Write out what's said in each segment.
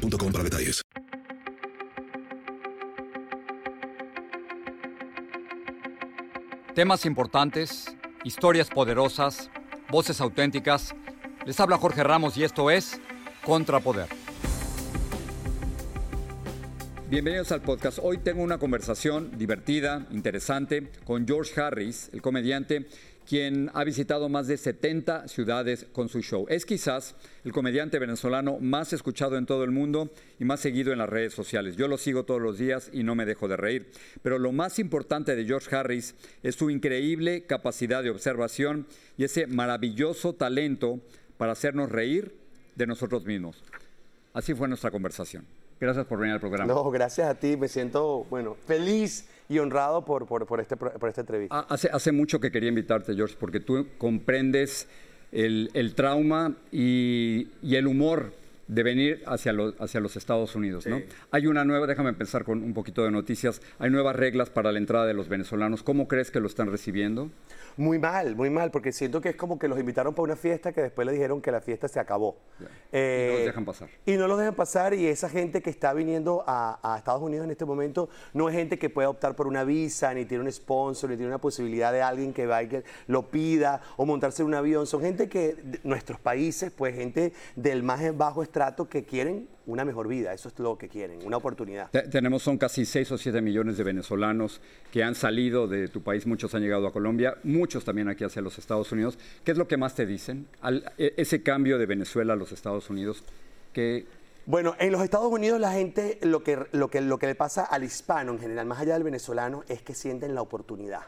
para detalles. Temas importantes, historias poderosas, voces auténticas. Les habla Jorge Ramos y esto es Contrapoder. Bienvenidos al podcast. Hoy tengo una conversación divertida, interesante, con George Harris, el comediante quien ha visitado más de 70 ciudades con su show. Es quizás el comediante venezolano más escuchado en todo el mundo y más seguido en las redes sociales. Yo lo sigo todos los días y no me dejo de reír. Pero lo más importante de George Harris es su increíble capacidad de observación y ese maravilloso talento para hacernos reír de nosotros mismos. Así fue nuestra conversación. Gracias por venir al programa. No, gracias a ti. Me siento, bueno, feliz y honrado por, por, por este, por esta entrevista. Ah, Hace, hace mucho que quería invitarte, George, porque tú comprendes el, el trauma y, y el humor de venir hacia, lo- hacia los Estados Unidos, ¿no? Hay una nueva, déjame empezar con un poquito de noticias, hay nuevas reglas para la entrada de los venezolanos. ¿Cómo crees que lo están recibiendo? Muy mal, muy mal, porque siento que es como que los invitaron para una fiesta que después le dijeron que la fiesta se acabó. Eh, Y no los dejan pasar. Y no los dejan pasar y esa gente que está viniendo a, a Estados Unidos en este momento no es gente que puede optar por una visa, ni tiene un sponsor, ni tiene una posibilidad de alguien que vaya y que lo pida o montarse en un avión. Son gente que, de- nuestros países, pues gente del más bajo estrato que quieren una mejor vida. Eso es lo que quieren, una oportunidad. Te- Tenemos, son casi 6 o 7 millones de venezolanos que han salido de tu país, muchos han llegado a Colombia, muchos también aquí hacia los Estados Unidos. ¿Qué es lo que más te dicen? Al- e- ese cambio de Venezuela a los Estados Unidos, que Bueno, en los Estados Unidos la gente, lo que, lo, que, lo que le pasa al hispano en general, más allá del venezolano, es que sienten la oportunidad.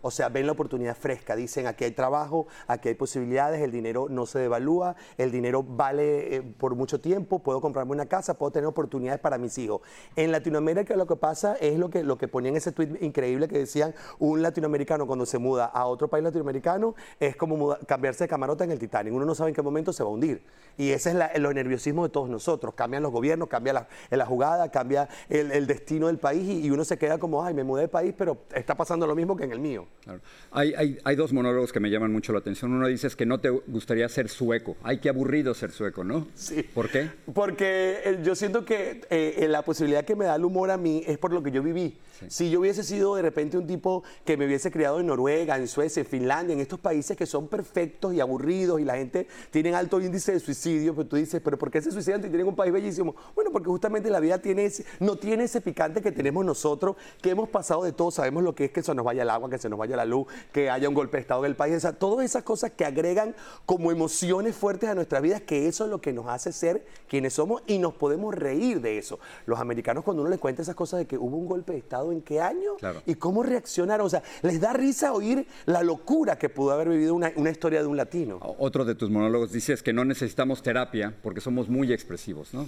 O sea, ven la oportunidad fresca, dicen aquí hay trabajo, aquí hay posibilidades, el dinero no se devalúa, el dinero vale eh, por mucho tiempo, puedo comprarme una casa, puedo tener oportunidades para mis hijos. En Latinoamérica lo que pasa es lo que, lo que ponían ese tweet increíble que decían, un latinoamericano cuando se muda a otro país latinoamericano es como cambiarse de camarota en el Titanic, uno no sabe en qué momento se va a hundir. Y ese es el nerviosismo de todos nosotros, cambian los gobiernos, cambia la, jugada, cambia el, el destino del país y, y uno se queda como, ay, me mudé de país, pero está pasando lo mismo que en el mío. Claro. Hay, hay- hay dos monólogos que me llaman mucho la atención. Uno dice es que no te gustaría ser sueco. Ay, qué aburrido ser sueco, ¿no? Sí. ¿Por qué? Porque eh, yo siento que eh, la posibilidad que me da el humor a mí es por lo que yo viví. Si yo hubiese sido de repente un tipo que me hubiese criado en Noruega, en Suecia, en Finlandia, en estos países que son perfectos y aburridos y la gente tiene alto índice de suicidio, pues tú dices, pero ¿por qué se suicidan si tienen un país bellísimo? Bueno, porque justamente la vida tiene ese- no tiene ese picante que tenemos nosotros, que hemos pasado de todo, sabemos lo que es que se nos vaya agua, que se nos vaya la luz, que haya un golpe de estado en el país, o sea, todas esas cosas que agregan como emociones fuertes a nuestras vidas, que eso es lo que nos hace ser quienes somos y nos podemos reír de eso. Los americanos cuando uno les cuenta esas cosas de que hubo un golpe de estado en qué año Claro. y cómo reaccionaron, o sea, les da risa oír la locura que pudo haber vivido una, una historia de un latino. Otro de tus monólogos dices que no necesitamos terapia porque somos muy expresivos, ¿no?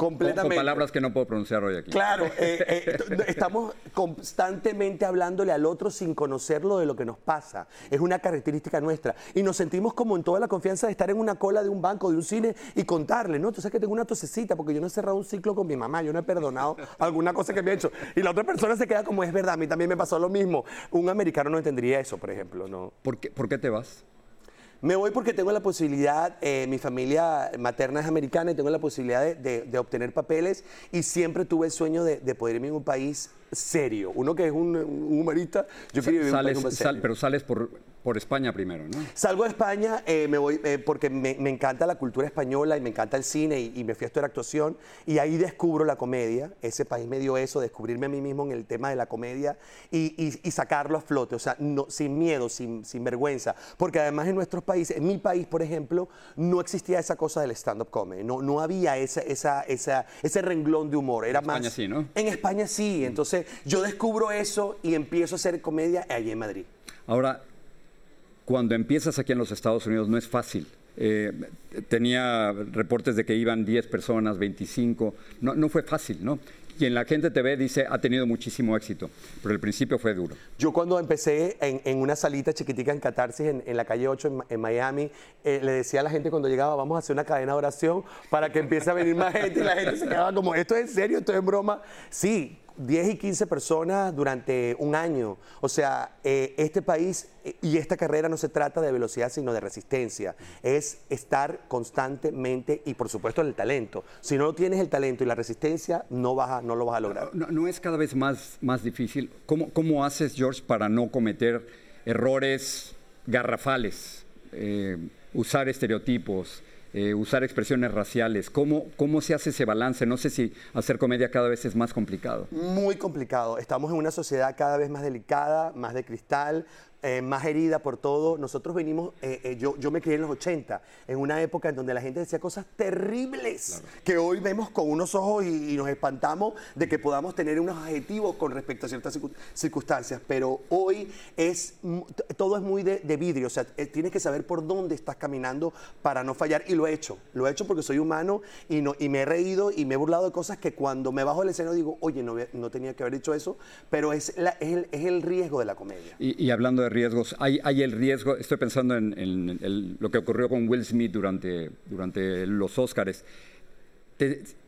Completamente. con palabras que no puedo pronunciar hoy aquí. Claro, eh, eh, estamos constantemente hablándole al otro sin conocerlo de lo que nos pasa. Es una característica nuestra. Y nos sentimos como en toda la confianza de estar en una cola de un banco, de un cine y contarle, ¿no? Tú sabes que tengo una tosecita porque yo no he cerrado un ciclo con mi mamá, yo no he perdonado alguna cosa que me ha hecho. Y la otra persona se queda como, es verdad, a mí también me pasó lo mismo. Un americano no entendería eso, por ejemplo, ¿no? ¿Por qué, por qué te vas? Me voy porque tengo la posibilidad, eh, mi familia materna es americana y tengo la posibilidad de, de- de obtener papeles y siempre tuve el sueño de, de poder irme a un país serio. Uno que es un, un humorista, yo quería vivir en un Sales- país sal- serio. pero sales por, por España primero, ¿no? Salgo de España, eh, me voy eh, porque me, me encanta la cultura española y me encanta el cine y, y me fui a estudiar actuación y ahí descubro la comedia. Ese país me dio eso, descubrirme a mí mismo en el tema de la comedia y, y- y sacarlo a flote, o sea, no, sin miedo, sin, sin vergüenza. Porque además en nuestros países, en mi país, por ejemplo, no existía esa cosa del stand-up comedy, no, no había esa, esa, esa- ese renglón de humor. Era España más, sí, ¿no? En España sí, entonces yo descubro eso y empiezo a hacer comedia allí en Madrid. Ahora, cuando empiezas aquí en los Estados Unidos no es fácil, Eh, tenía reportes de que iban 10 personas, 25. No, no fue fácil, ¿no? quien la gente te ve dice ha tenido muchísimo éxito, pero el principio fue duro. Yo cuando empecé en, una salita chiquitica en Catarsis, en, la calle 8 en, Miami, eh, le decía a la gente cuando llegaba, vamos a hacer una cadena de oración para que empiece a venir más gente y la gente se quedaba como, ¿esto es en serio? ¿Esto es broma? Sí, 10 y 15 personas durante un año. O sea, eh, este país eh, y esta carrera no se trata de velocidad, sino de resistencia. Es estar constantemente y, por supuesto, el talento. Si no tienes el talento y la resistencia, no, vas no lo vas a lograr. No, es cada vez más, más difícil. ¿Cómo, ¿Cómo, haces, George, para no cometer errores garrafales? Eh, usar estereotipos, eh, usar expresiones raciales. ¿Cómo, ¿Cómo se hace ese balance? No sé si hacer comedia cada vez es más complicado. Muy complicado. Estamos en una sociedad cada vez más delicada, más de cristal, eh, más herida por todo. Nosotros venimos, eh, eh, yo, yo me crié en los 80, en una época en donde la gente decía cosas terribles que hoy vemos con unos ojos y, nos espantamos de que podamos tener unos adjetivos con respecto a ciertas circunstancias. Pero hoy es todo es muy de, vidrio, o sea, tienes que saber por dónde estás caminando para no fallar. Y lo he hecho, lo he hecho porque soy humano y, no, y me he reído y me he burlado de cosas que cuando me bajo del escenario digo, oye, no, no tenía que haber hecho eso, pero es, es, el, es el riesgo de la comedia. Y, y hablando de riesgos. Hay, hay el riesgo, estoy pensando en, lo que ocurrió con Will Smith durante, durante los Óscares.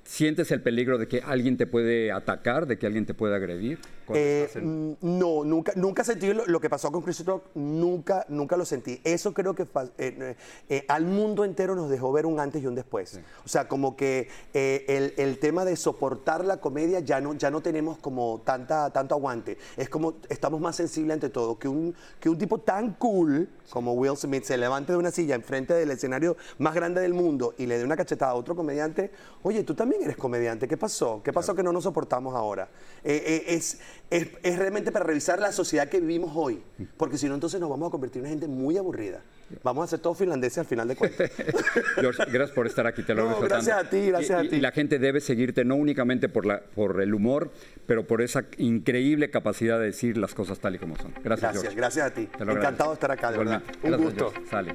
¿Sientes el peligro de que alguien te puede atacar, de que alguien te puede agredir? Eh, mm, no, nunca, nunca sentí lo, que pasó con Chris Rock, nunca, nunca lo sentí. Eso creo que eh, eh, al mundo entero nos dejó ver un antes y un después. O sea, como que el, el, tema de soportar la comedia ya no, ya no tenemos como tanta, tanto aguante. Es como estamos más sensibles ante todo. Que un, que un tipo tan cool como Will Smith se levante de una silla enfrente del escenario más grande del mundo y le dé una cachetada a otro comediante, oye, tú también eres comediante, ¿qué pasó? ¿Qué pasó que no nos soportamos ahora? es, es, realmente para revisar la sociedad que vivimos hoy, porque si no, entonces nos vamos a convertir en una gente muy aburrida. Vamos a ser todos finlandeses al final de cuentas. George, gracias por estar aquí, te lo no, Gracias a ti, gracias a ti. Y la gente debe seguirte no únicamente por, la, por el humor, pero por esa increíble capacidad de decir las cosas tal y como son. Gracias, Gracias, gracias a ti. Encantado de estar acá, de verdad. Un gusto. Sale.